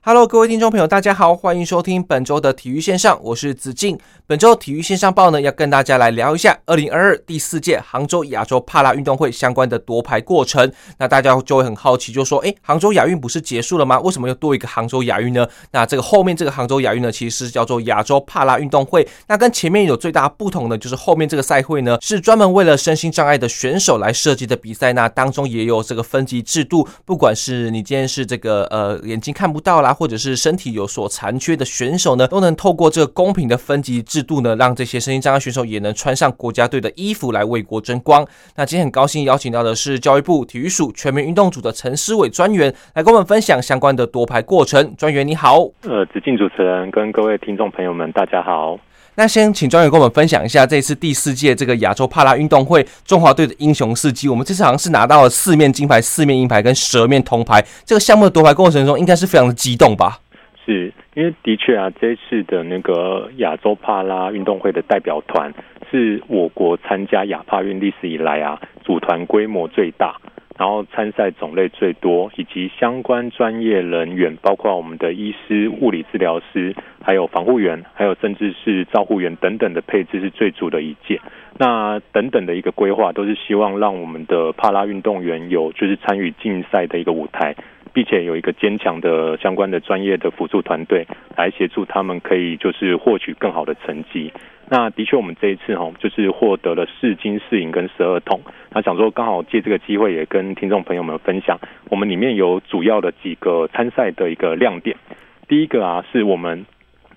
Hello，各位听众朋友，大家好，欢迎收听本周的体育线上，我是子敬。本周体育线上报呢，要跟大家来聊一下二零二二第四届杭州亚洲帕拉运动会相关的夺牌过程。那大家就会很好奇，就说：诶，杭州亚运不是结束了吗？为什么又多一个杭州亚运呢？那这个后面这个杭州亚运呢，其实是叫做亚洲帕拉运动会。那跟前面有最大不同的，就是后面这个赛会呢，是专门为了身心障碍的选手来设计的比赛。那当中也有这个分级制度，不管是你今天是这个呃眼睛看不到啦。或者是身体有所残缺的选手呢，都能透过这个公平的分级制度呢，让这些身心障碍选手也能穿上国家队的衣服来为国争光。那今天很高兴邀请到的是教育部体育署全民运动组的陈思伟专员来跟我们分享相关的夺牌过程。专员你好，呃，子敬主持人跟各位听众朋友们大家好。那先请专员跟我们分享一下这次第四届这个亚洲帕拉运动会中华队的英雄事迹。我们这次好像是拿到了四面金牌、四面银牌跟十二面铜牌。这个项目的夺牌过程中，应该是非常的激动吧？是因为的确啊，这一次的那个亚洲帕拉运动会的代表团是我国参加亚帕运历史以来啊，组团规模最大。然后参赛种类最多，以及相关专业人员，包括我们的医师、物理治疗师，还有防护员，还有甚至是照护员等等的配置是最足的一届。那等等的一个规划，都是希望让我们的帕拉运动员有就是参与竞赛的一个舞台，并且有一个坚强的相关的专业的辅助团队来协助他们，可以就是获取更好的成绩。那的确，我们这一次哈，就是获得了四金四银跟十二铜。那想说，刚好借这个机会，也跟听众朋友们分享，我们里面有主要的几个参赛的一个亮点。第一个啊，是我们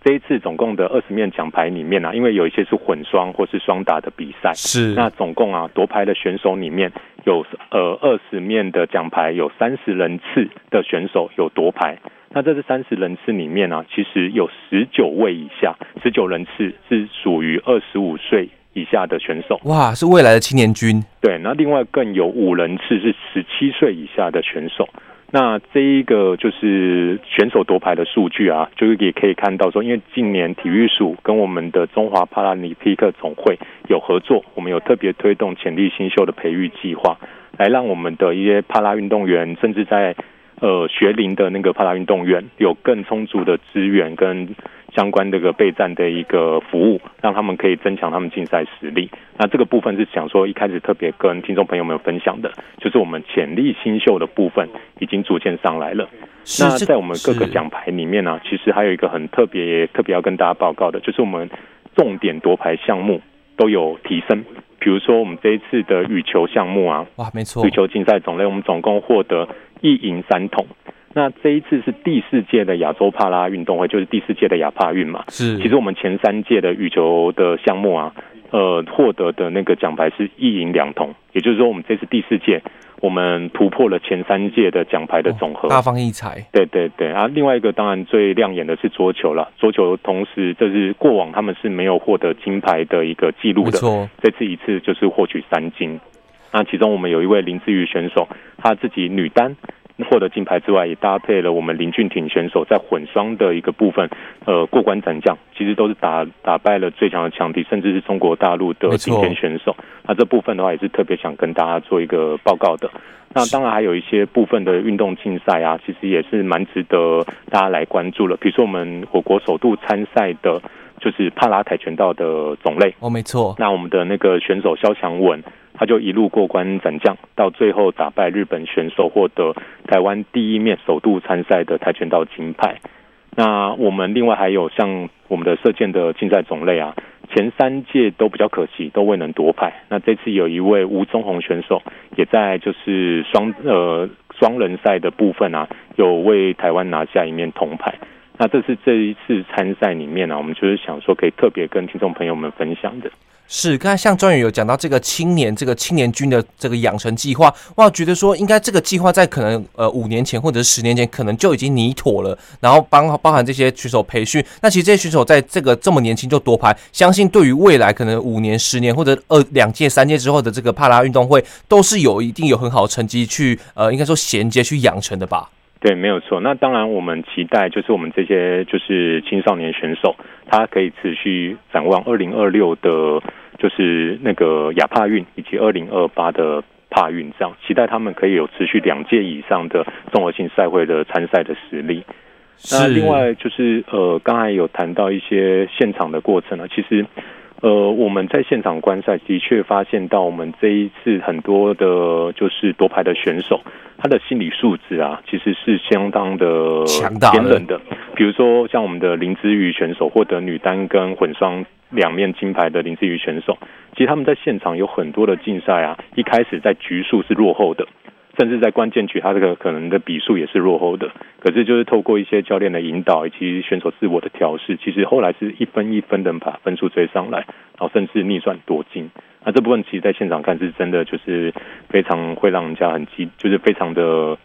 这一次总共的二十面奖牌里面啊，因为有一些是混双或是双打的比赛，是那总共啊夺牌的选手里面有呃二十面的奖牌，有三十人次的选手有夺牌。那在这三十人次里面呢、啊，其实有十九位以下，十九人次是属于二十五岁以下的选手。哇，是未来的青年军。对，那另外更有五人次是十七岁以下的选手。那这一个就是选手夺牌的数据啊，就是也可以看到说，因为近年体育署跟我们的中华帕拉尼匹克总会有合作，我们有特别推动潜力新秀的培育计划，来让我们的一些帕拉运动员，甚至在呃，学龄的那个帕拉运动员有更充足的资源跟相关这个备战的一个服务，让他们可以增强他们竞赛实力。那这个部分是想说一开始特别跟听众朋友们分享的，就是我们潜力新秀的部分已经逐渐上来了。那在我们各个奖牌里面呢、啊，其实还有一个很特别、特别要跟大家报告的，就是我们重点夺牌项目都有提升。比如说我们这一次的羽球项目啊，哇，没错，羽球竞赛种类我们总共获得。一银三铜，那这一次是第四届的亚洲帕拉运动会，就是第四届的亚帕运嘛。是，其实我们前三届的羽球的项目啊，呃，获得的那个奖牌是一银两铜，也就是说，我们这次第四届，我们突破了前三届的奖牌的总和，大放异彩。对对对啊，另外一个当然最亮眼的是桌球了，桌球同时这是过往他们是没有获得金牌的一个记录的，这次一次就是获取三金。那其中我们有一位林志宇选手，他自己女单获得金牌之外，也搭配了我们林俊廷选手在混双的一个部分，呃，过关斩将，其实都是打打败了最强的强敌，甚至是中国大陆的顶尖选手。那这部分的话，也是特别想跟大家做一个报告的。那当然还有一些部分的运动竞赛啊，其实也是蛮值得大家来关注了。比如说我们我国首度参赛的，就是帕拉跆拳道的种类。哦，没错。那我们的那个选手肖强文。他就一路过关斩将，到最后打败日本选手，获得台湾第一面首度参赛的跆拳道金牌。那我们另外还有像我们的射箭的竞赛种类啊，前三届都比较可惜，都未能夺牌。那这次有一位吴宗宏选手，也在就是双呃双人赛的部分啊，有为台湾拿下一面铜牌。那这是这一次参赛里面呢、啊，我们就是想说可以特别跟听众朋友们分享的。是，刚才像专员有讲到这个青年这个青年军的这个养成计划，哇，觉得说应该这个计划在可能呃五年前或者是十年前可能就已经拟妥了，然后包包含这些选手培训。那其实这些选手在这个这么年轻就夺牌，相信对于未来可能五年、十年或者二两届、三届之后的这个帕拉运动会，都是有一定有很好的成绩去呃，应该说衔接去养成的吧。对，没有错。那当然，我们期待就是我们这些就是青少年选手，他可以持续展望二零二六的，就是那个亚帕运以及二零二八的帕运，这样期待他们可以有持续两届以上的综合性赛会的参赛的实力。那另外就是呃，刚才有谈到一些现场的过程呢，其实。呃，我们在现场观赛，的确发现到我们这一次很多的，就是夺牌的选手，他的心理素质啊，其实是相当的坚韧的。比如说，像我们的林之瑜选手获得女单跟混双两面金牌的林姿瑜选手，其实他们在现场有很多的竞赛啊，一开始在局数是落后的。甚至在关键局，他这个可能的比数也是落后的。可是，就是透过一些教练的引导以及选手自我的调试，其实后来是一分一分的把分数追上来，然后甚至逆转夺金。那这部分其实在现场看是真的，就是非常会让人家很激，就是非常的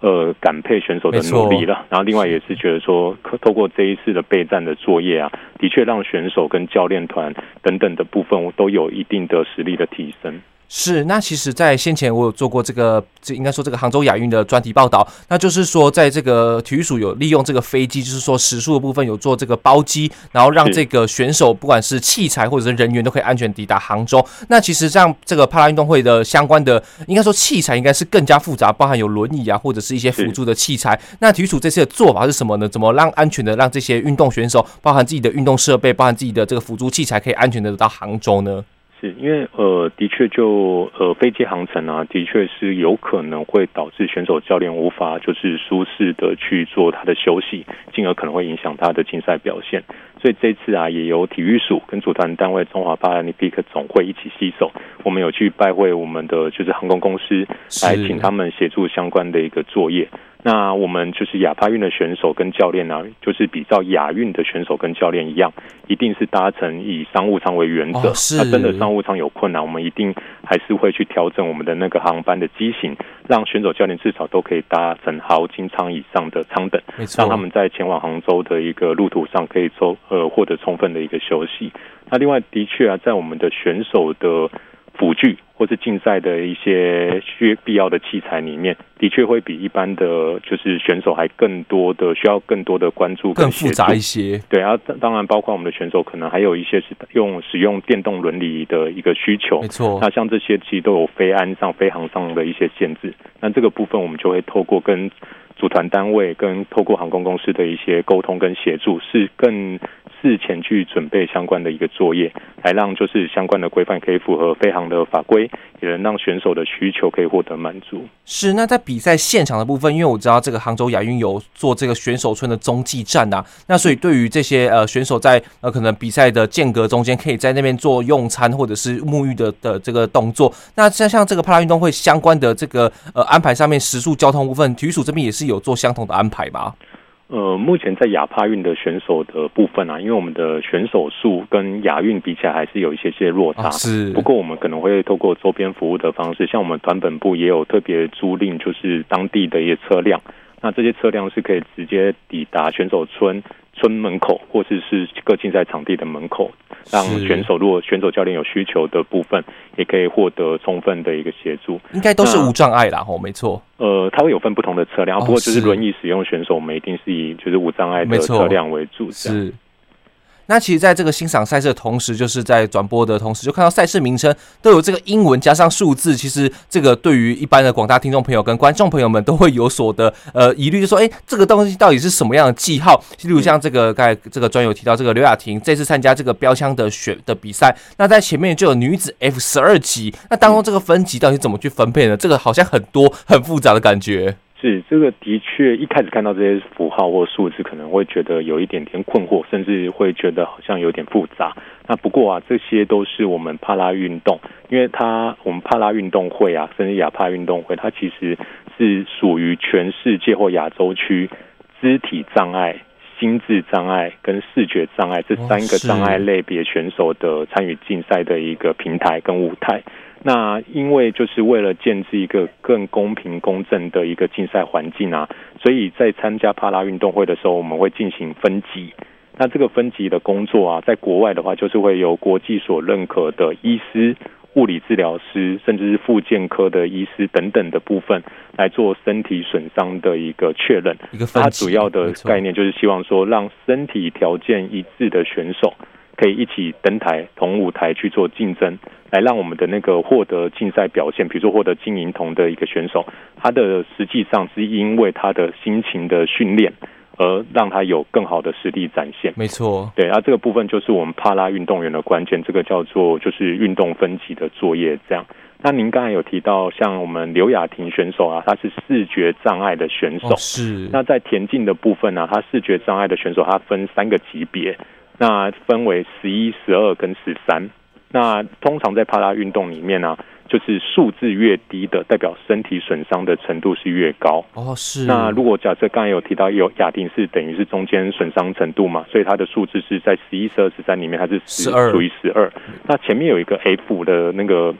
呃感佩选手的努力了。然后另外也是觉得说，透过这一次的备战的作业啊，的确让选手跟教练团等等的部分都有一定的实力的提升。是，那其实，在先前我有做过这个，这应该说这个杭州亚运的专题报道，那就是说，在这个体育署有利用这个飞机，就是说时速的部分有做这个包机，然后让这个选手不管是器材或者是人员都可以安全抵达杭州。那其实像这个帕拉运动会的相关的，应该说器材应该是更加复杂，包含有轮椅啊，或者是一些辅助的器材。那体育署这次的做法是什么呢？怎么让安全的让这些运动选手，包含自己的运动设备，包含自己的这个辅助器材，可以安全的到杭州呢？是因为呃，的确就呃飞机航程啊，的确是有可能会导致选手教练无法就是舒适的去做他的休息，进而可能会影响他的竞赛表现。所以这次啊，也由体育署跟组团单位中华帕拉尼比克总会一起携手，我们有去拜会我们的就是航空公司，来请他们协助相关的一个作业。那我们就是亚帕运的选手跟教练呢、啊，就是比照亚运的选手跟教练一样，一定是搭乘以商务舱为原则。那真的商务舱有困难，我们一定还是会去调整我们的那个航班的机型，让选手教练至少都可以搭乘豪金舱以上的舱等，让他们在前往杭州的一个路途上可以抽呃获得充分的一个休息。那另外的确啊，在我们的选手的。辅具或是竞赛的一些需必要的器材里面，的确会比一般的就是选手还更多的需要更多的关注，更复杂一些。对啊，当然包括我们的选手可能还有一些是用使用电动轮椅的一个需求。没错，那像这些其实都有飞安上、飞航上的一些限制。那这个部分我们就会透过跟组团单位跟透过航空公司的一些沟通跟协助，是更。事前去准备相关的一个作业，来让就是相关的规范可以符合飞航的法规，也能让选手的需求可以获得满足。是，那在比赛现场的部分，因为我知道这个杭州亚运有做这个选手村的中继站呐、啊，那所以对于这些呃选手在呃可能比赛的间隔中间，可以在那边做用餐或者是沐浴的的这个动作。那像像这个帕拉运动会相关的这个呃安排上面，食宿交通部分，体育署这边也是有做相同的安排吗？呃，目前在亚帕运的选手的部分啊，因为我们的选手数跟亚运比起来还是有一些些落差。是，不过我们可能会透过周边服务的方式，像我们团本部也有特别租赁，就是当地的一些车辆。那这些车辆是可以直接抵达选手村村门口，或者是各竞赛场地的门口。让选手，如果选手教练有需求的部分，也可以获得充分的一个协助。应该都是无障碍啦，吼，没错。呃，它会有分不同的车辆，不过就是轮椅使用选手，我们一定是以就是无障碍的车辆为主。是。那其实，在这个欣赏赛事的同时，就是在转播的同时，就看到赛事名称都有这个英文加上数字。其实，这个对于一般的广大听众朋友跟观众朋友们都会有所的呃疑虑，就说：哎，这个东西到底是什么样的记号？例如像这个刚才这个专有提到这个刘雅婷这次参加这个标枪的选的比赛，那在前面就有女子 F 十二级，那当中这个分级到底怎么去分配呢？这个好像很多很复杂的感觉。是这个的确，一开始看到这些符号或数字，可能会觉得有一点点困惑，甚至会觉得好像有点复杂。那不过啊，这些都是我们帕拉运动，因为它我们帕拉运动会啊，甚至亚帕运动会，它其实是属于全世界或亚洲区肢体障碍心智障碍跟视觉障碍这三个障碍类别选手的参与竞赛的一个平台跟舞台。那因为就是为了建置一个更公平公正的一个竞赛环境啊，所以在参加帕拉运动会的时候，我们会进行分级。那这个分级的工作啊，在国外的话，就是会由国际所认可的医师、物理治疗师，甚至是复健科的医师等等的部分来做身体损伤的一个确认。一个它主要的概念就是希望说，让身体条件一致的选手。可以一起登台同舞台去做竞争，来让我们的那个获得竞赛表现，比如说获得金银铜的一个选手，他的实际上是因为他的辛勤的训练，而让他有更好的实力展现。没错，对，啊，这个部分就是我们帕拉运动员的关键，这个叫做就是运动分级的作业。这样，那您刚才有提到，像我们刘雅婷选手啊，他是视觉障碍的选手，哦、是。那在田径的部分呢、啊，他视觉障碍的选手，他分三个级别。那分为十一、十二跟十三。那通常在帕拉运动里面呢、啊，就是数字越低的，代表身体损伤的程度是越高。哦，是。那如果假设刚才有提到有亚丁是等于是中间损伤程度嘛，所以它的数字是在十一、十二、十三里面，它是十二，属于十二。那前面有一个 F 的那个。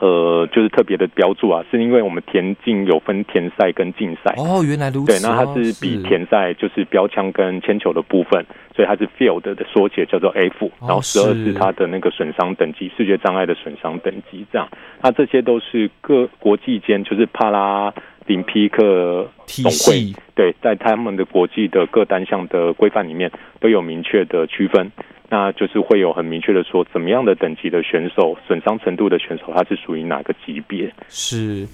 呃，就是特别的标注啊，是因为我们田径有分田赛跟竞赛。哦，原来如此。对，那它是比田赛就是标枪跟铅球的部分，所以它是 field 的缩写，叫做 F。然后十二是它的那个损伤等级，视觉障碍的损伤等级这样。那这些都是各国际间就是帕拉林匹克总会对，在他们的国际的各单项的规范里面都有明确的区分。那就是会有很明确的说，怎么样的等级的选手，损伤程度的选手，他是属于哪个级别？是。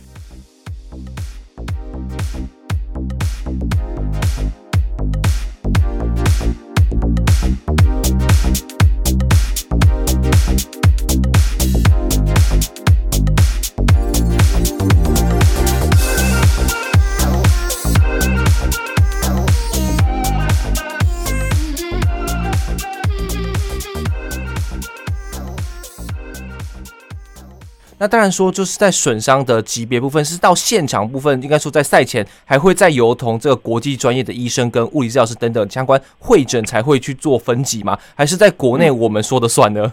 那当然说，就是在损伤的级别部分，是到现场部分，应该说在赛前还会再由同这个国际专业的医生跟物理治疗师等等相关会诊才会去做分级吗？还是在国内我们说的算呢？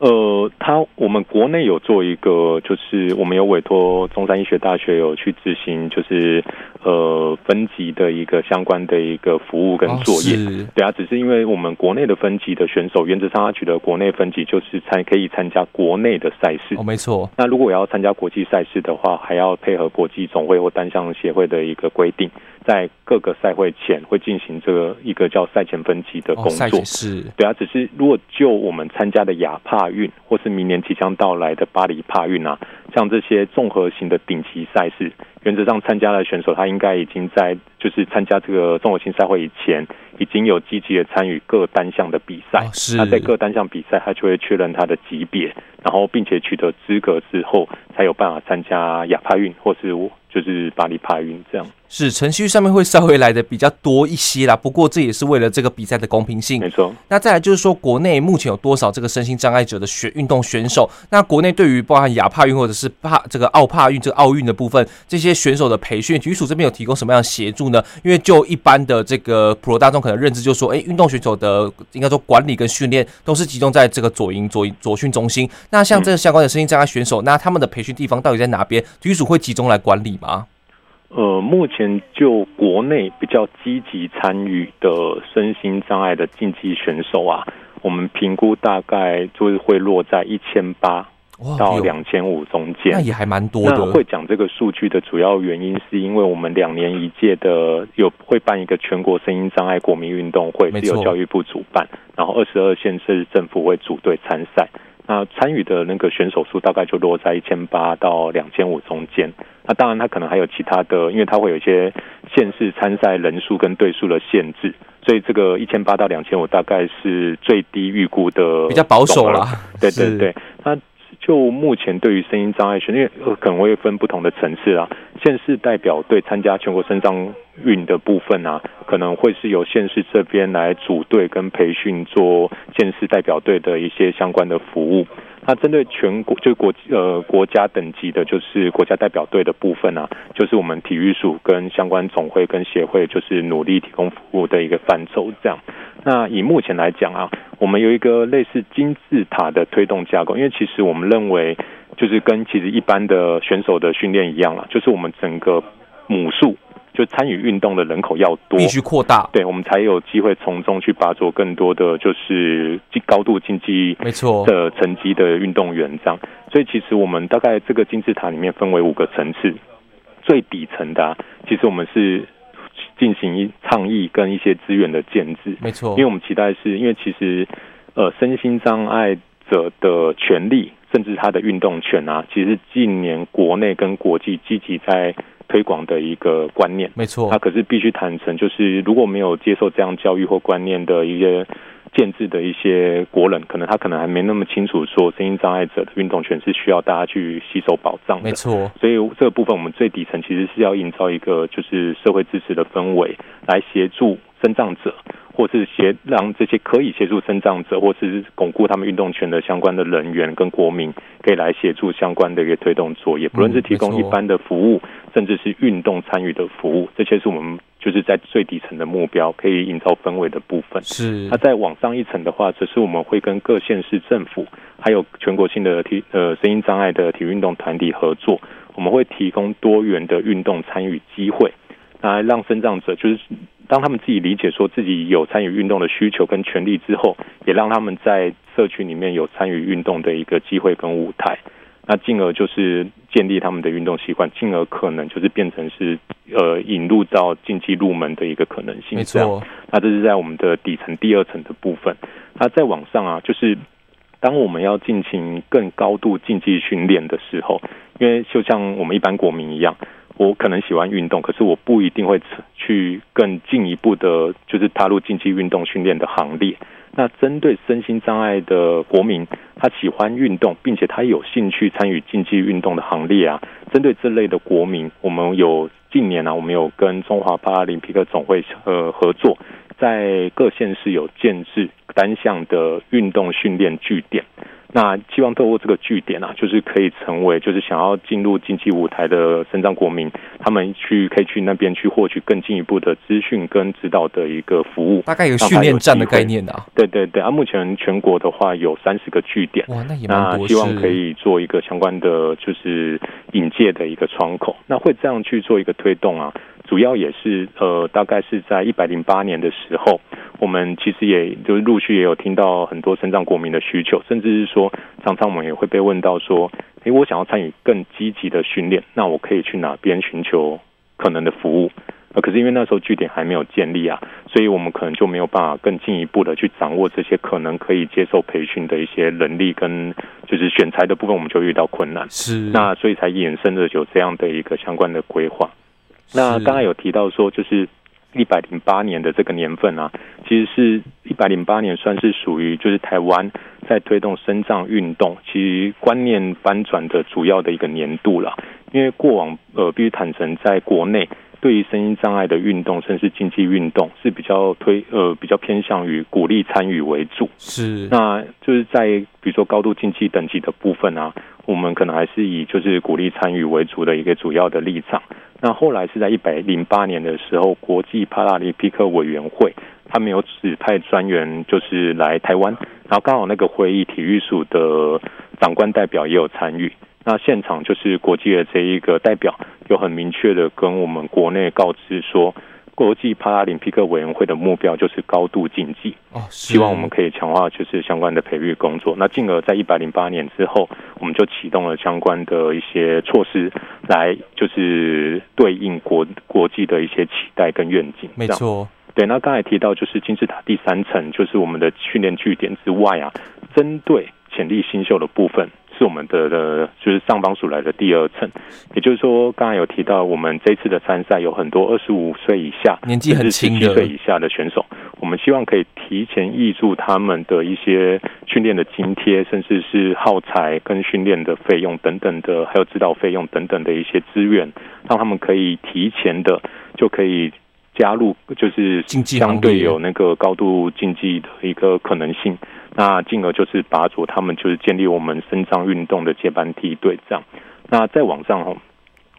呃，他我们国内有做一个，就是我们有委托中山医学大学有去执行，就是呃分级的一个相关的一个服务跟作业。哦、对啊，只是因为我们国内的分级的选手，原则上他取得国内分级，就是参可以参加国内的赛事。哦，没错。那如果要参加国际赛事的话，还要配合国际总会或单项协会的一个规定。在各个赛会前会进行这个一个叫赛前分级的工作，哦、是，对啊。只是如果就我们参加的亚帕运，或是明年即将到来的巴黎帕运啊，像这些综合型的顶级赛事，原则上参加的选手他应该已经在就是参加这个综合性赛会以前，已经有积极的参与各单项的比赛。哦、是。那在各单项比赛，他就会确认他的级别，然后并且取得资格之后，才有办法参加亚帕运或是就是巴黎帕运这样。是程序上面会稍微来的比较多一些啦，不过这也是为了这个比赛的公平性。没错。那再来就是说，国内目前有多少这个身心障碍者的选运动选手？那国内对于包含亚帕运或者是帕这个奥帕运这个奥运的部分，这些选手的培训，体育署这边有提供什么样的协助呢？因为就一般的这个普罗大众可能认知，就是说，哎，运动选手的应该说管理跟训练都是集中在这个左营左左训中心。那像这个相关的身心障碍选手，那他们的培训地方到底在哪边？体育署会集中来管理吗？呃，目前就国内比较积极参与的身心障碍的竞技选手啊，我们评估大概就是会落在一千八到两千五中间，那也还蛮多的。那会讲这个数据的主要原因，是因为我们两年一届的有会办一个全国声音障碍国民运动会，是由教育部主办，然后二十二县市政府会组队参赛。那参与的那个选手数大概就落在一千八到两千五中间。那当然，他可能还有其他的，因为他会有一些县市参赛人数跟队数的限制，所以这个一千八到两千五大概是最低预估的，比较保守啦。对对对，那。就目前对于声音障碍选手，因为可能会分不同的层次啊。县市代表队参加全国声障运的部分啊，可能会是由县市这边来组队跟培训，做县市代表队的一些相关的服务。那针对全国就国呃国家等级的，就是国家代表队的部分啊，就是我们体育署跟相关总会跟协会，就是努力提供服务的一个范畴。这样，那以目前来讲啊，我们有一个类似金字塔的推动架构，因为其实我们认为，就是跟其实一般的选手的训练一样了，就是我们整个母数。就参与运动的人口要多，必须扩大，对，我们才有机会从中去拔擢更多的就是高度竞技没错的成绩的运动员这样。所以其实我们大概这个金字塔里面分为五个层次，最底层的、啊、其实我们是进行一倡议跟一些资源的建制，没错，因为我们期待是因为其实呃身心障碍者的权利甚至他的运动权啊，其实近年国内跟国际积极在。推广的一个观念，没错。他可是必须坦诚，就是如果没有接受这样教育或观念的一些建制的一些国人，可能他可能还没那么清楚，说声音障碍者的运动权是需要大家去吸收保障的。没错。所以这个部分，我们最底层其实是要营造一个就是社会支持的氛围，来协助身障者。或是协让这些可以协助生障者，或是巩固他们运动权的相关的人员跟国民，可以来协助相关的一个推动作业，不论是提供一般的服务，甚至是运动参与的服务，这些是我们就是在最底层的目标，可以营造氛围的部分。是。那再往上一层的话，则是我们会跟各县市政府，还有全国性的体呃声音障碍的体育运动团体合作，我们会提供多元的运动参与机会，来让生障者就是。当他们自己理解说自己有参与运动的需求跟权利之后，也让他们在社区里面有参与运动的一个机会跟舞台，那进而就是建立他们的运动习惯，进而可能就是变成是呃引入到竞技入门的一个可能性。没错，那这是在我们的底层第二层的部分。那再往上啊，就是当我们要进行更高度竞技训练的时候，因为就像我们一般国民一样。我可能喜欢运动，可是我不一定会去更进一步的，就是踏入竞技运动训练的行列。那针对身心障碍的国民，他喜欢运动，并且他有兴趣参与竞技运动的行列啊。针对这类的国民，我们有近年啊，我们有跟中华帕拉林匹克总会呃合作，在各县市有建制单项的运动训练据点。那希望透过这个据点啊，就是可以成为，就是想要进入竞技舞台的身障国民，他们去可以去那边去获取更进一步的资讯跟指导的一个服务。大概有训练站的概念啊。对对对，啊，目前全国的话有三十个据点。哇，那也。那希望可以做一个相关的，就是引介的一个窗口。那会这样去做一个推动啊，主要也是呃，大概是在一百零八年的时候。我们其实也就是陆续也有听到很多身障国民的需求，甚至是说，常常我们也会被问到说，诶，我想要参与更积极的训练，那我可以去哪边寻求可能的服务？呃，可是因为那时候据点还没有建立啊，所以我们可能就没有办法更进一步的去掌握这些可能可以接受培训的一些能力跟就是选材的部分，我们就遇到困难。是，那所以才衍生的有这样的一个相关的规划。那刚才有提到说，就是。一百零八年的这个年份啊，其实是一百零八年，算是属于就是台湾在推动生障运动，其实观念翻转的主要的一个年度了。因为过往呃，必须坦诚，在国内对于身心障碍的运动，甚至竞技运动是比较推呃比较偏向于鼓励参与为主。是，那就是在比如说高度竞技等级的部分啊，我们可能还是以就是鼓励参与为主的一个主要的立场。那后来是在一百零八年的时候，国际帕拉林匹克委员会他们有指派专员，就是来台湾，然后刚好那个会议体育署的长官代表也有参与。那现场就是国际的这一个代表，有很明确的跟我们国内告知说。国际帕拉林匹克委员会的目标就是高度竞技，哦，希望我们可以强化就是相关的培育工作。那进而在一百零八年之后，我们就启动了相关的一些措施，来就是对应国国际的一些期待跟愿景。没错，对。那刚才提到就是金字塔第三层，就是我们的训练据点之外啊，针对潜力新秀的部分。是我们的的，就是上邦署来的第二层，也就是说，刚才有提到，我们这次的参赛有很多二十五岁以下、年纪很轻的、岁以下的选手，我们希望可以提前挹注他们的一些训练的津贴，甚至是耗材跟训练的费用等等的，还有指导费用等等的一些资源，让他们可以提前的就可以加入，就是相对有那个高度竞技的一个可能性。那进而就是拔擢他们就是建立我们身障运动的接班梯队这样。那再往上吼，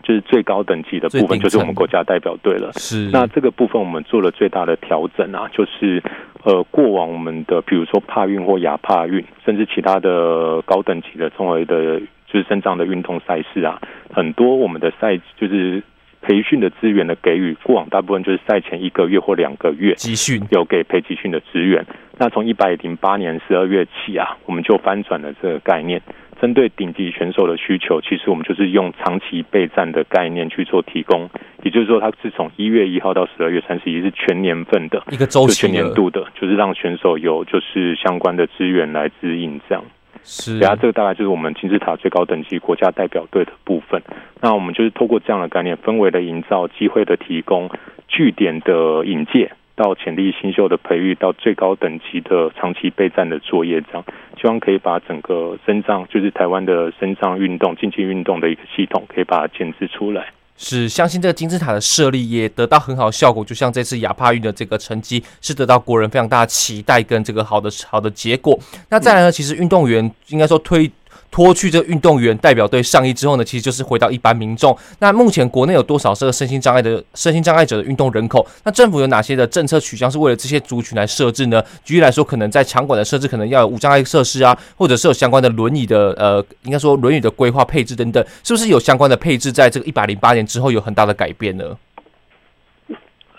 就是最高等级的部分就是我们国家代表队了。是。那这个部分我们做了最大的调整啊，就是呃过往我们的比如说帕运或亚帕运，甚至其他的高等级的综合的，就是身障的运动赛事啊，很多我们的赛就是。培训的资源的给予，过往大部分就是赛前一个月或两个月集训，有给培集训的资源。那从一百零八年十二月起啊，我们就翻转了这个概念，针对顶级选手的需求，其实我们就是用长期备战的概念去做提供。也就是说，它是从一月一号到十二月三十一，是全年份的一个周期，全年度的，就是让选手有就是相关的资源来指引这样。是，然后这个大概就是我们金字塔最高等级国家代表队的部分。那我们就是透过这样的概念，氛围的营造、机会的提供、据点的引介，到潜力新秀的培育，到最高等级的长期备战的作业，这样希望可以把整个身障，就是台湾的身障运动、竞技运动的一个系统，可以把它建置出来。是，相信这个金字塔的设立也得到很好效果，就像这次亚帕运的这个成绩是得到国人非常大的期待跟这个好的好的结果。那再来呢，其实运动员应该说推。脱去这运动员代表队上衣之后呢，其实就是回到一般民众。那目前国内有多少这个身心障碍的身心障碍者的运动人口？那政府有哪些的政策取向是为了这些族群来设置呢？举例来说，可能在场馆的设置，可能要有无障碍设施啊，或者是有相关的轮椅的呃，应该说轮椅的规划配置等等，是不是有相关的配置在这个一百零八年之后有很大的改变呢？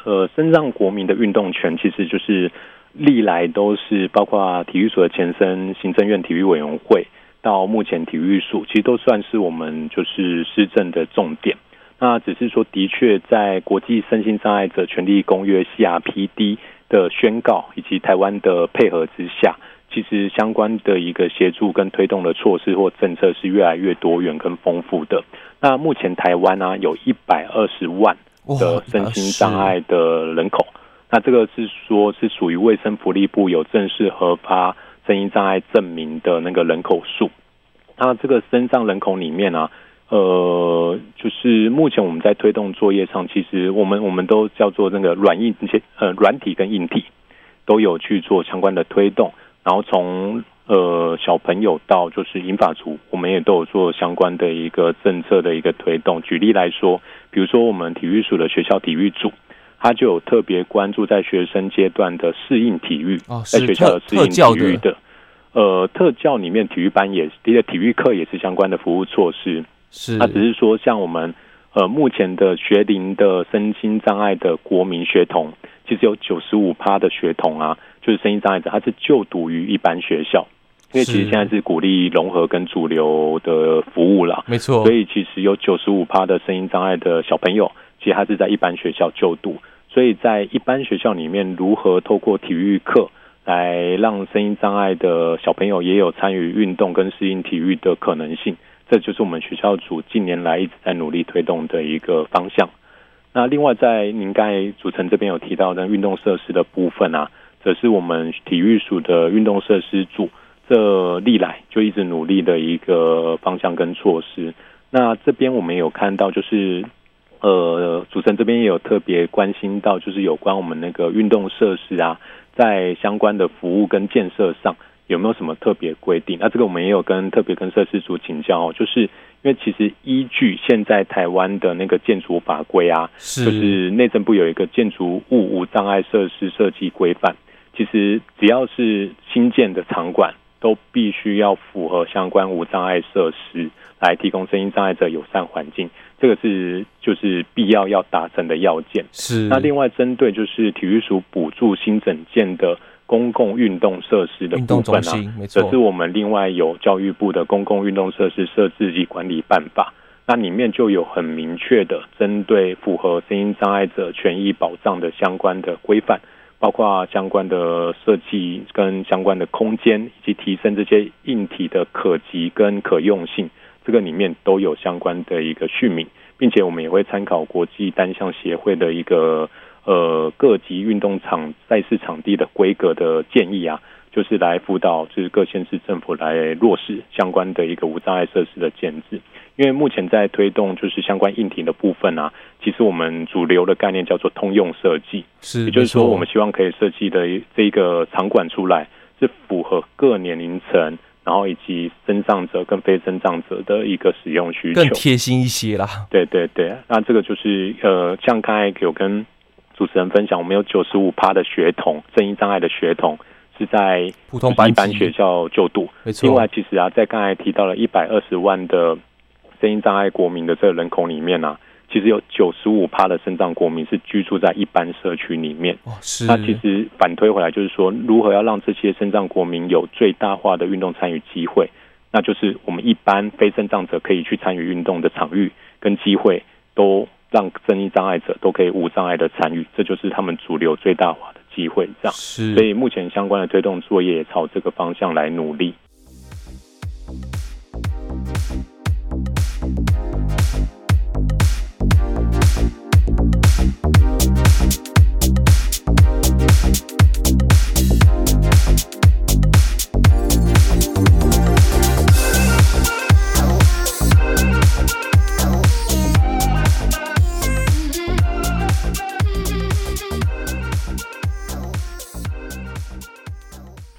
呃，身障国民的运动权其实就是历来都是包括体育所的前身行政院体育委员会。到目前，体育署其实都算是我们就是施政的重点。那只是说，的确在国际身心障碍者权利公约 （CRPD） 的宣告以及台湾的配合之下，其实相关的一个协助跟推动的措施或政策是越来越多元跟丰富的。那目前台湾呢，有一百二十万的身心障碍的人口。那这个是说，是属于卫生福利部有正式核发。声音障碍证明的那个人口数，那这个身障人口里面啊，呃，就是目前我们在推动作业上，其实我们我们都叫做那个软硬一些呃软体跟硬体都有去做相关的推动，然后从呃小朋友到就是银发族，我们也都有做相关的一个政策的一个推动。举例来说，比如说我们体育署的学校体育组。他就有特别关注在学生阶段的适应体育，在学校的适应体育的，呃，特教里面体育班也，体体育课也是相关的服务措施。是，他只是说，像我们呃目前的学龄的身心障碍的国民学童，其实有九十五趴的学童啊，就是身心障碍者，他是就读于一般学校，因为其实现在是鼓励融合跟主流的服务啦，没错，所以其实有九十五趴的身心障碍的小朋友，其实他是在一般学校就读。所以在一般学校里面，如何透过体育课来让声音障碍的小朋友也有参与运动跟适应体育的可能性，这就是我们学校组近年来一直在努力推动的一个方向。那另外，在您刚才主持人这边有提到的运动设施的部分啊，则是我们体育署的运动设施组这历来就一直努力的一个方向跟措施。那这边我们有看到就是。呃，主持人这边也有特别关心到，就是有关我们那个运动设施啊，在相关的服务跟建设上有没有什么特别规定？那这个我们也有跟特别跟设施组请教哦，就是因为其实依据现在台湾的那个建筑法规啊，是就是内政部有一个建筑物无障碍设施设计规范，其实只要是新建的场馆，都必须要符合相关无障碍设施，来提供声音障碍者友善环境。这个是就是必要要达成的要件。是。那另外针对就是体育署补助新整建的公共运动设施的部分啊，这是我们另外有教育部的公共运动设施设置及管理办法，那里面就有很明确的针对符合声音障碍者权益保障的相关的规范，包括相关的设计跟相关的空间，以及提升这些硬体的可及跟可用性。这个里面都有相关的一个续名，并且我们也会参考国际单项协会的一个呃各级运动场赛事场地的规格的建议啊，就是来辅导就是各县市政府来落实相关的一个无障碍设施的建置。因为目前在推动就是相关硬体的部分啊，其实我们主流的概念叫做通用设计，是，也就是说我们希望可以设计的这一个场馆出来。是符合各年龄层，然后以及身障者跟非身障者的一个使用需求，更贴心一些啦。对对对，那这个就是呃，像刚才有跟主持人分享，我们有九十五趴的学童，声音障碍的学童是在普通班一般学校就读。没错。另外，其实啊，在刚才提到了一百二十万的声音障碍国民的这个人口里面啊。其实有九十五趴的身障国民是居住在一般社区里面。哦，是。那其实反推回来，就是说，如何要让这些身障国民有最大化的运动参与机会，那就是我们一般非身障者可以去参与运动的场域跟机会，都让声音障碍者都可以无障碍的参与，这就是他们主流最大化的机会。这样。是。所以目前相关的推动作业也朝这个方向来努力。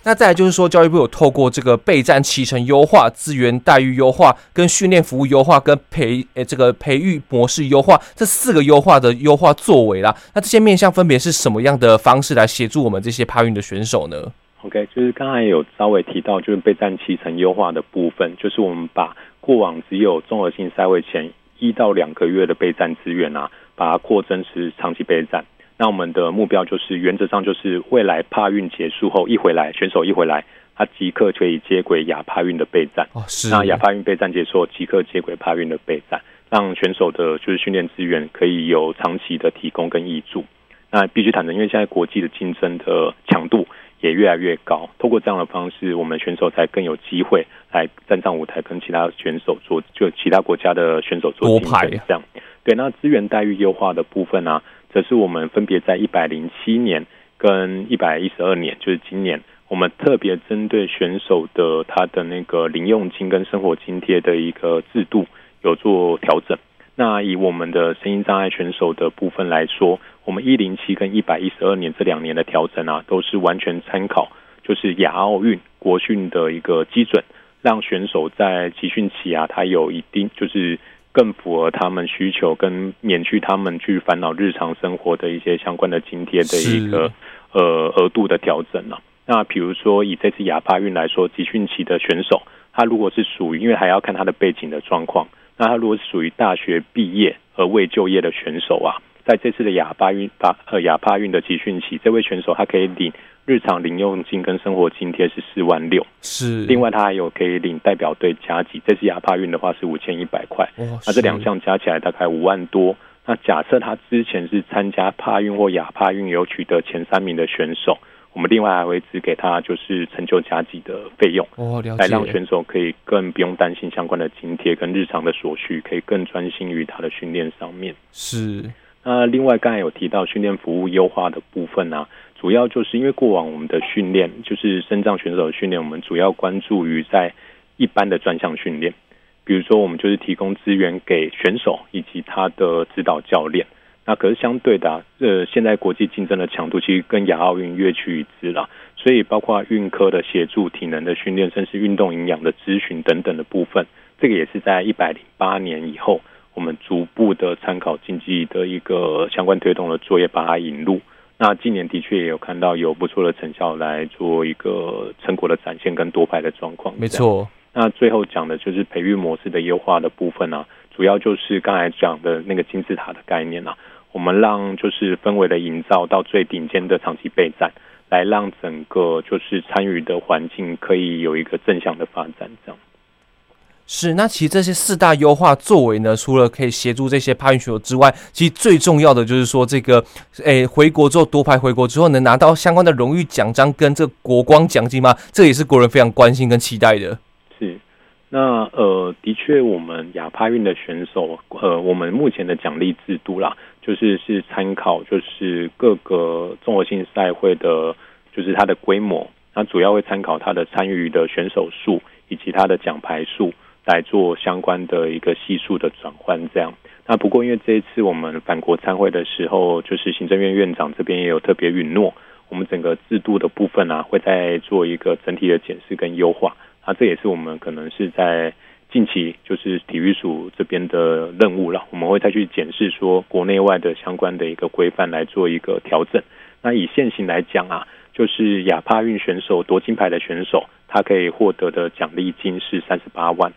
那再来就是说，教育部有透过这个备战期程优化、资源待遇优化、跟训练服务优化、跟培诶、欸、这个培育模式优化这四个优化的优化作为啦。那这些面向分别是什么样的方式来协助我们这些帕运的选手呢？OK，就是刚才有稍微提到，就是备战期程优化的部分，就是我们把过往只有综合性赛会前一到两个月的备战资源啊，把它扩增是长期备战。那我们的目标就是，原则上就是未来帕运结束后一回来，选手一回来，他即刻可以接轨亚帕运的备战。哦，是。那亚帕运备战结束后，即刻接轨帕运的备战，让选手的就是训练资源可以有长期的提供跟挹注。那必须坦诚，因为现在国际的竞争的强度也越来越高，透过这样的方式，我们选手才更有机会来站上舞台，跟其他选手做，就其他国家的选手做竞争。这样，对。那资源待遇优化的部分呢、啊？这是我们分别在一百零七年跟一百一十二年，就是今年，我们特别针对选手的他的那个零用金跟生活津贴的一个制度有做调整。那以我们的声音障碍选手的部分来说，我们一零七跟一百一十二年这两年的调整啊，都是完全参考就是亚奥运国训的一个基准，让选手在集训期啊，他有一定就是。更符合他们需求，跟免去他们去烦恼日常生活的一些相关的津贴的一个呃额度的调整了。那比如说以这次亚帕运来说，集训期的选手，他如果是属于，因为还要看他的背景的状况，那他如果是属于大学毕业而未就业的选手啊，在这次的亚帕运帕呃亚帕运的集训期，这位选手他可以领。日常零用金跟生活津贴是四万六，是。另外，他还有可以领代表队加给，这次亚帕运的话是五千一百块。那这两项加起来大概五万多。那假设他之前是参加帕运或亚帕运有取得前三名的选手，我们另外还会只给他就是成就加级的费用。哦，了解。来让选手可以更不用担心相关的津贴跟日常的所需，可以更专心于他的训练上面。是。那另外刚才有提到训练服务优化的部分呢、啊？主要就是因为过往我们的训练，就是身障选手的训练，我们主要关注于在一般的专项训练，比如说我们就是提供资源给选手以及他的指导教练。那可是相对的、呃，现在国际竞争的强度其实跟亚奥运跃趋一致了，所以包括运科的协助、体能的训练，甚至运动营养的咨询等等的部分，这个也是在一百零八年以后，我们逐步的参考经济的一个相关推动的作业，把它引入。那今年的确也有看到有不错的成效，来做一个成果的展现跟夺牌的状况。没错。那最后讲的就是培育模式的优化的部分啊，主要就是刚才讲的那个金字塔的概念啊，我们让就是氛围的营造到最顶尖的长期备战，来让整个就是参与的环境可以有一个正向的发展，这样。是，那其实这些四大优化作为呢，除了可以协助这些帕运选手之外，其实最重要的就是说，这个诶回国之后夺牌，回国之后能拿到相关的荣誉奖章跟这国光奖金吗？这也是国人非常关心跟期待的。是，那呃，的确，我们亚帕运的选手，呃，我们目前的奖励制度啦，就是是参考就是各个综合性赛会的，就是它的规模，那主要会参考它的参与的选手数以及它的奖牌数。来做相关的一个系数的转换，这样。那不过因为这一次我们返国参会的时候，就是行政院院长这边也有特别允诺，我们整个制度的部分啊，会再做一个整体的检视跟优化。那这也是我们可能是在近期就是体育署这边的任务了。我们会再去检视说国内外的相关的一个规范来做一个调整。那以现行来讲啊，就是亚帕运选手夺金牌的选手，他可以获得的奖励金是三十八万。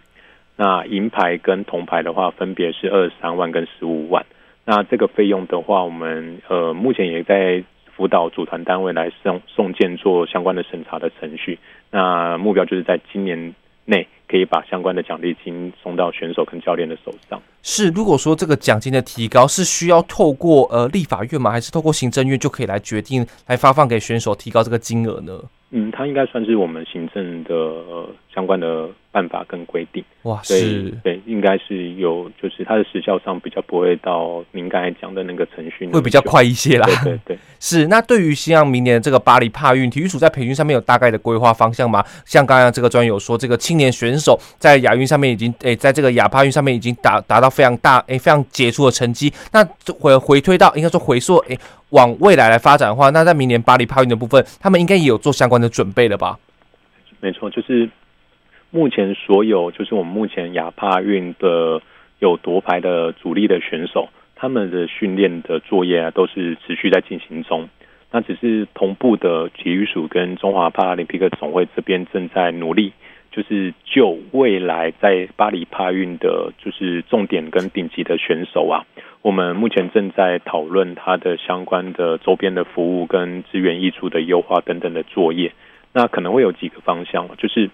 那银牌跟铜牌的话，分别是二十三万跟十五万。那这个费用的话，我们呃目前也在辅导组团单位来送送件做相关的审查的程序。那目标就是在今年内可以把相关的奖励金送到选手跟教练的手上。是，如果说这个奖金的提高是需要透过呃立法院吗？还是透过行政院就可以来决定来发放给选手提高这个金额呢？嗯，它应该算是我们行政的呃相关的。办法跟规定哇，是，对，应该是有，就是它的时效上比较不会到您刚才讲的那个程序，会比较快一些啦。对对对，是。那对于像明年这个巴黎帕运，体育署在培训上面有大概的规划方向吗？像刚刚这个专有说，这个青年选手在亚运上面已经，诶、在这个亚帕运上面已经达达到非常大，诶、非常杰出的成绩。那回回推到，应该说回溯，诶、往未来来发展的话，那在明年巴黎帕运的部分，他们应该也有做相关的准备了吧？没错，就是。目前所有就是我们目前亚帕运的有夺牌的主力的选手，他们的训练的作业啊都是持续在进行中。那只是同步的体育署跟中华帕拉林匹克总会这边正在努力，就是就未来在巴黎帕运的，就是重点跟顶级的选手啊，我们目前正在讨论它的相关的周边的服务跟资源溢出的优化等等的作业。那可能会有几个方向，就是。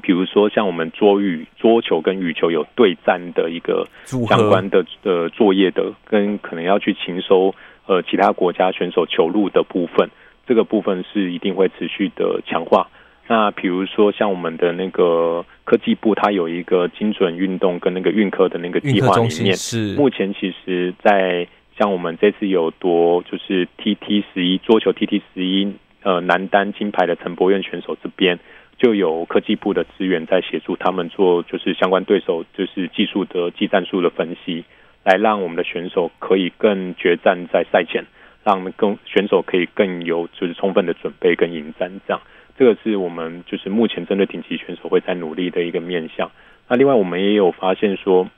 比如说，像我们桌羽、桌球跟羽球有对战的一个相关的的作业的，跟可能要去勤收呃其他国家选手球路的部分，这个部分是一定会持续的强化。那比如说，像我们的那个科技部，它有一个精准运动跟那个运科的那个计划里面，是目前其实，在像我们这次有夺就是 TT 十一桌球 TT 十一呃男单金牌的陈柏苑选手这边。就有科技部的资源在协助他们做，就是相关对手就是技术的技战术的分析，来让我们的选手可以更决战在赛前，让更选手可以更有就是充分的准备跟迎战。这样，这个是我们就是目前针对顶级选手会在努力的一个面向。那另外我们也有发现说，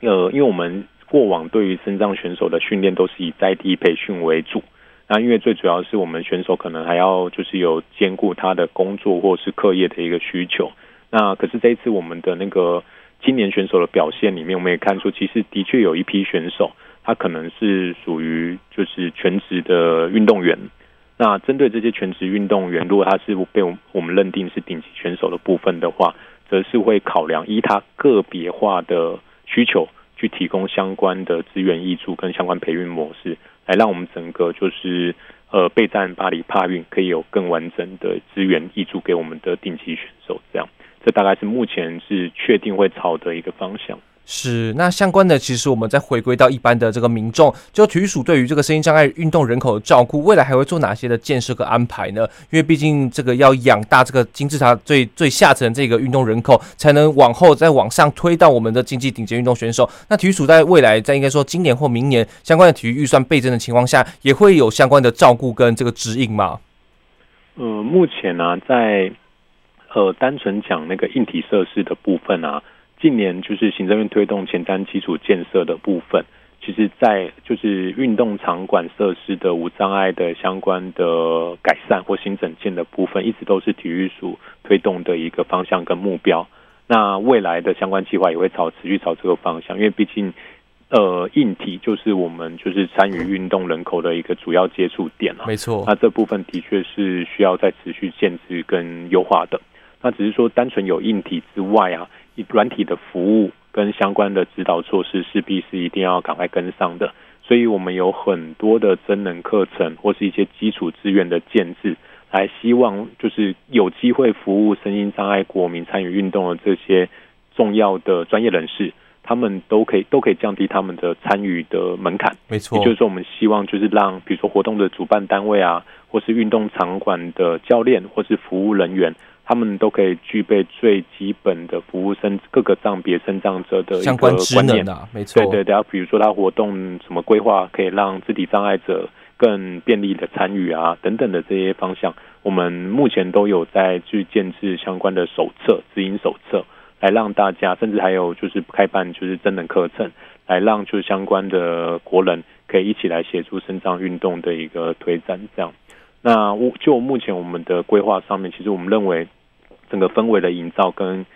呃，因为我们过往对于身障选手的训练都是以在地培训为主。那因为最主要是我们选手可能还要就是有兼顾他的工作或是课业的一个需求。那可是这一次我们的那个青年选手的表现里面，我们也看出其实的确有一批选手，他可能是属于就是全职的运动员。那针对这些全职运动员，如果他是被我们认定是顶级选手的部分的话，则是会考量依他个别化的需求，去提供相关的资源挹注跟相关培训模式。来让我们整个就是呃备战巴黎帕运可以有更完整的资源挹注给我们的顶级选手，这样，这大概是目前是确定会朝的一个方向。是，那相关的，其实我们再回归到一般的这个民众，就体育署对于这个身心障碍运动人口的照顾，未来还会做哪些的建设和安排呢？因为毕竟这个要养大这个金字塔最最下层这个运动人口，才能往后再往上推到我们的经济顶尖运动选手。那体育署在未来，在应该说今年或明年相关的体育预算倍增的情况下，也会有相关的照顾跟这个指引吗？呃，目前呢、在呃单纯讲那个硬体设施的部分啊。近年就是行政院推动前瞻基础建设的部分，其实，在就是运动场馆设施的无障碍的相关的改善或新整建的部分，一直都是体育署推动的一个方向跟目标。那未来的相关计划也会朝持续朝这个方向，因为毕竟，呃，硬体就是我们就是参与运动人口的一个主要接触点啊。没错，那这部分的确是需要再持续建制跟优化的。那只是说，单纯有硬体之外啊。软体的服务跟相关的指导措施，势必是一定要赶快跟上的。所以，我们有很多的真能课程或是一些基础资源的建制，来希望就是有机会服务身心障碍国民参与运动的这些重要的专业人士，他们都可以都可以降低他们的参与的门槛。没错，也就是说，我们希望就是让比如说活动的主办单位啊，或是运动场馆的教练或是服务人员。他们都可以具备最基本的服务生各个障别身障者的相关观念，啊、没错。对对对，比如说他活动什么规划可以让肢体障碍者更便利的参与啊等等的这些方向，我们目前都有在去建制相关的手册、指引手册，来让大家，甚至还有就是开办就是真人课程，来让就是相关的国人可以一起来协助身障运动的一个推展。这样，那我就目前我们的规划上面，其实我们认为整个氛围的营造跟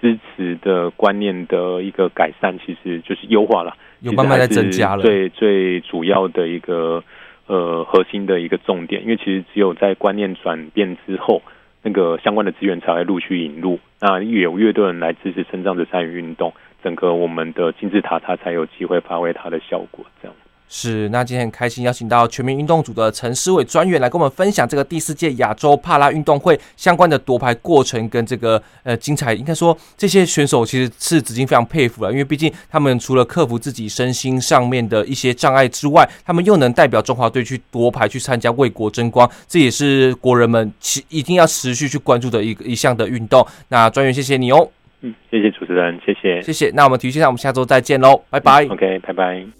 支持的观念的一个改善，其实就是优化了，有慢慢在增加了。最最主要的一个呃核心的一个重点，因为其实只有在观念转变之后，那个相关的资源才会陆续引入，那有越多人来支持身障者参与运动，整个我们的金字塔它才有机会发挥它的效果，这样。是，那今天很开心邀请到全民运动组的陈思伟专员来跟我们分享这个第四届亚洲帕拉运动会相关的夺牌过程跟这个呃精彩。应该说这些选手其实是子金非常佩服了，因为毕竟他们除了克服自己身心上面的一些障碍之外，他们又能代表中华队去夺牌去参加为国争光，这也是国人们其一定要持续去关注的一个一项的运动。那专员谢谢你哦，嗯，谢谢主持人，谢谢，谢谢。那我们体育现场我们下周再见喽，拜拜。OK，拜拜。